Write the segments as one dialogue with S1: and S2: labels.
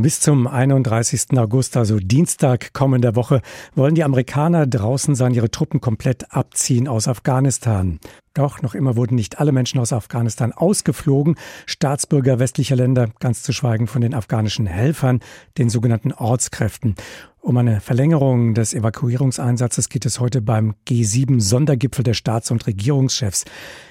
S1: Bis zum 31. August, also Dienstag kommender Woche, wollen die Amerikaner draußen sein, ihre Truppen komplett abziehen aus Afghanistan. Doch noch immer wurden nicht alle Menschen aus Afghanistan ausgeflogen. Staatsbürger westlicher Länder, ganz zu schweigen von den afghanischen Helfern, den sogenannten Ortskräften. Um eine Verlängerung des Evakuierungseinsatzes geht es heute beim G7-Sondergipfel der Staats- und Regierungschefs.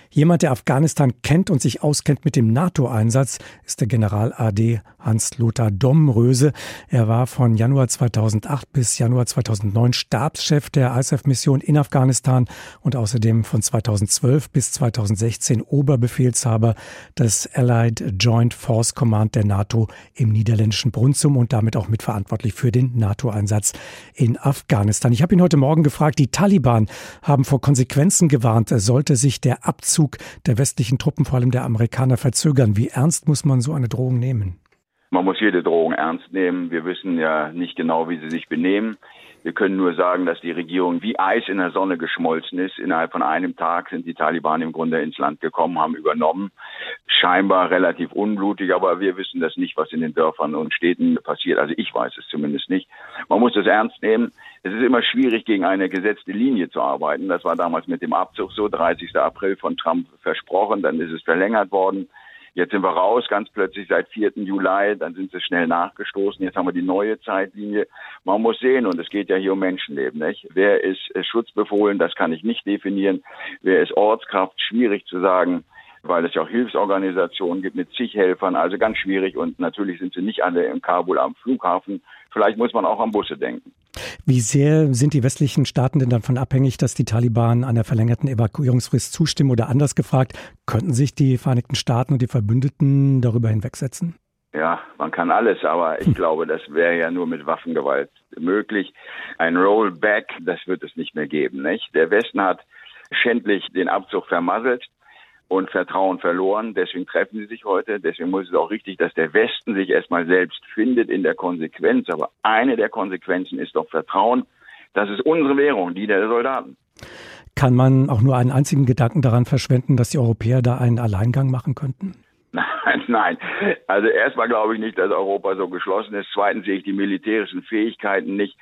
S1: Jemand, der Afghanistan kennt und sich auskennt mit dem NATO-Einsatz, ist der General AD Hans-Lothar Domröse. Er war von Januar 2008 bis Januar 2009 Stabschef der ISAF-Mission in Afghanistan und außerdem von 2012 bis 2016 Oberbefehlshaber des Allied Joint Force Command der NATO im niederländischen Brunsum und damit auch mitverantwortlich für den NATO-Einsatz in Afghanistan. Ich habe ihn heute Morgen gefragt, die Taliban haben vor Konsequenzen gewarnt, sollte sich der Abzug der westlichen Truppen, vor allem der Amerikaner, verzögern. Wie ernst muss man so eine Drohung nehmen?
S2: Man muss jede Drohung ernst nehmen. Wir wissen ja nicht genau, wie sie sich benehmen. Wir können nur sagen, dass die Regierung wie Eis in der Sonne geschmolzen ist. Innerhalb von einem Tag sind die Taliban im Grunde ins Land gekommen, haben übernommen. Scheinbar relativ unblutig, aber wir wissen das nicht, was in den Dörfern und Städten passiert. Also ich weiß es zumindest nicht. Man muss das ernst nehmen. Es ist immer schwierig, gegen eine gesetzte Linie zu arbeiten. Das war damals mit dem Abzug so, 30. April von Trump versprochen, dann ist es verlängert worden. Jetzt sind wir raus, ganz plötzlich seit 4. Juli, dann sind sie schnell nachgestoßen. Jetzt haben wir die neue Zeitlinie. Man muss sehen, und es geht ja hier um Menschenleben, nicht? Wer ist schutzbefohlen? Das kann ich nicht definieren. Wer ist Ortskraft? Schwierig zu sagen weil es ja auch Hilfsorganisationen gibt mit zig Helfern, also ganz schwierig und natürlich sind sie nicht alle in Kabul am Flughafen. Vielleicht muss man auch an Busse denken.
S1: Wie sehr sind die westlichen Staaten denn davon abhängig, dass die Taliban einer verlängerten Evakuierungsfrist zustimmen oder anders gefragt, könnten sich die Vereinigten Staaten und die Verbündeten darüber hinwegsetzen?
S2: Ja, man kann alles, aber ich hm. glaube, das wäre ja nur mit Waffengewalt möglich. Ein Rollback, das wird es nicht mehr geben, nicht? Der Westen hat schändlich den Abzug vermasselt und Vertrauen verloren. Deswegen treffen sie sich heute. Deswegen muss es auch richtig, dass der Westen sich erstmal selbst findet in der Konsequenz. Aber eine der Konsequenzen ist doch Vertrauen. Das ist unsere Währung, die der Soldaten.
S1: Kann man auch nur einen einzigen Gedanken daran verschwenden, dass die Europäer da einen Alleingang machen könnten?
S2: Nein, nein. Also erstmal glaube ich nicht, dass Europa so geschlossen ist. Zweitens sehe ich die militärischen Fähigkeiten nicht.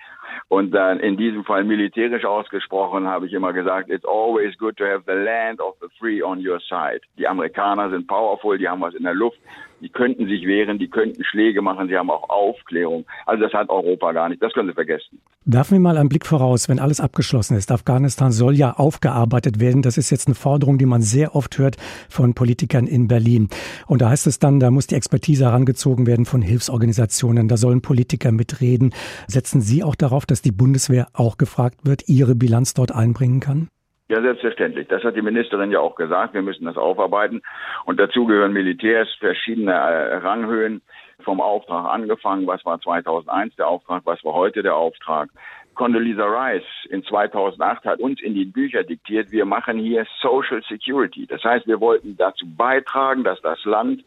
S2: Und dann in diesem Fall militärisch ausgesprochen habe ich immer gesagt, it's always good to have the land of the free on your side. Die Amerikaner sind powerful, die haben was in der Luft, die könnten sich wehren, die könnten Schläge machen, sie haben auch Aufklärung. Also das hat Europa gar nicht, das können Sie vergessen.
S1: Werfen wir mal einen Blick voraus, wenn alles abgeschlossen ist. Afghanistan soll ja aufgearbeitet werden. Das ist jetzt eine Forderung, die man sehr oft hört von Politikern in Berlin. Und da heißt es dann, da muss die Expertise herangezogen werden von Hilfsorganisationen, da sollen Politiker mitreden. Setzen Sie auch darauf, dass die Bundeswehr auch gefragt wird, ihre Bilanz dort einbringen kann?
S2: Ja, selbstverständlich. Das hat die Ministerin ja auch gesagt. Wir müssen das aufarbeiten. Und dazu gehören Militärs, verschiedene äh, Ranghöhen vom Auftrag angefangen. Was war 2001 der Auftrag? Was war heute der Auftrag? Condoleezza Rice in 2008 hat uns in die Bücher diktiert, wir machen hier Social Security. Das heißt, wir wollten dazu beitragen, dass das Land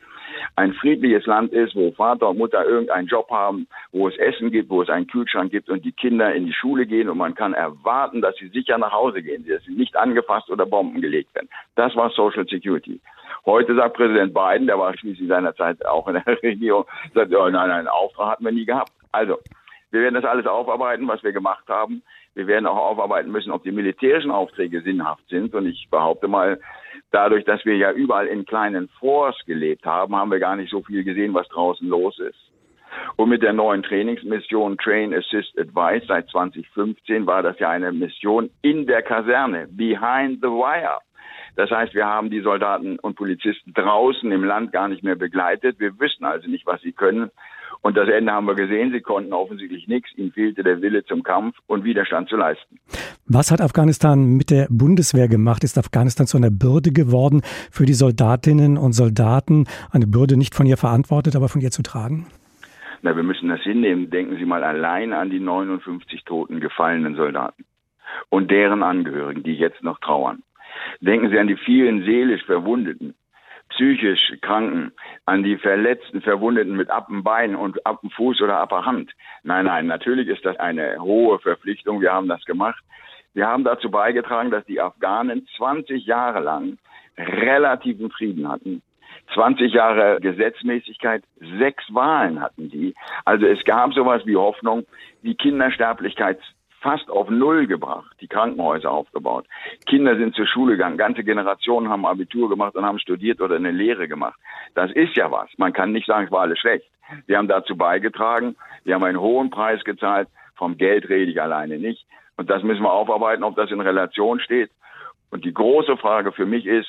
S2: ein friedliches Land ist, wo Vater und Mutter irgendeinen Job haben, wo es Essen gibt, wo es einen Kühlschrank gibt und die Kinder in die Schule gehen und man kann erwarten, dass sie sicher nach Hause gehen, dass sie nicht angefasst oder Bomben gelegt werden. Das war Social Security. Heute sagt Präsident Biden, der war schließlich seinerzeit auch in der Regierung, sagt, oh, nein, nein, einen Auftrag hatten wir nie gehabt. Also, wir werden das alles aufarbeiten, was wir gemacht haben. Wir werden auch aufarbeiten müssen, ob die militärischen Aufträge sinnhaft sind. Und ich behaupte mal, dadurch, dass wir ja überall in kleinen Forts gelebt haben, haben wir gar nicht so viel gesehen, was draußen los ist. Und mit der neuen Trainingsmission Train Assist Advice seit 2015 war das ja eine Mission in der Kaserne, behind the wire. Das heißt, wir haben die Soldaten und Polizisten draußen im Land gar nicht mehr begleitet. Wir wissen also nicht, was sie können. Und das Ende haben wir gesehen. Sie konnten offensichtlich nichts. Ihnen fehlte der Wille zum Kampf und Widerstand zu leisten.
S1: Was hat Afghanistan mit der Bundeswehr gemacht? Ist Afghanistan zu einer Bürde geworden für die Soldatinnen und Soldaten? Eine Bürde nicht von ihr verantwortet, aber von ihr zu tragen?
S2: Na, wir müssen das hinnehmen. Denken Sie mal allein an die 59 toten gefallenen Soldaten und deren Angehörigen, die jetzt noch trauern. Denken Sie an die vielen seelisch Verwundeten, psychisch Kranken, an die Verletzten, Verwundeten mit Appenbein und Appenfuß oder Appenhand. Nein, nein, natürlich ist das eine hohe Verpflichtung. Wir haben das gemacht. Wir haben dazu beigetragen, dass die Afghanen 20 Jahre lang relativen Frieden hatten. 20 Jahre Gesetzmäßigkeit, sechs Wahlen hatten die. Also es gab sowas wie Hoffnung, die Kindersterblichkeit fast auf Null gebracht, die Krankenhäuser aufgebaut. Kinder sind zur Schule gegangen, ganze Generationen haben Abitur gemacht und haben studiert oder eine Lehre gemacht. Das ist ja was. Man kann nicht sagen, es war alles schlecht. Wir haben dazu beigetragen, wir haben einen hohen Preis gezahlt, vom Geld rede ich alleine nicht. Und das müssen wir aufarbeiten, ob das in Relation steht. Und die große Frage für mich ist,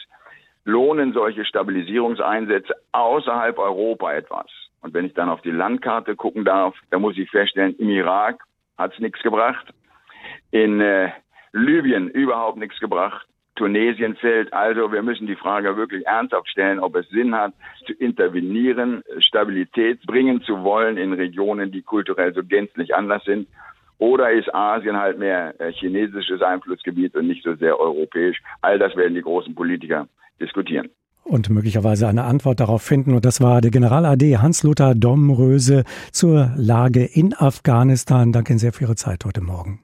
S2: lohnen solche Stabilisierungseinsätze außerhalb Europa etwas? Und wenn ich dann auf die Landkarte gucken darf, dann muss ich feststellen, im Irak hat es nichts gebracht. In äh, Libyen überhaupt nichts gebracht. Tunesien fällt. Also wir müssen die Frage wirklich ernsthaft stellen, ob es Sinn hat, zu intervenieren, Stabilität bringen zu wollen in Regionen, die kulturell so gänzlich anders sind. Oder ist Asien halt mehr äh, chinesisches Einflussgebiet und nicht so sehr europäisch? All das werden die großen Politiker diskutieren
S1: und möglicherweise eine Antwort darauf finden. Und das war der General AD Hans-Lothar Domröse zur Lage in Afghanistan. Danke sehr für Ihre Zeit heute Morgen.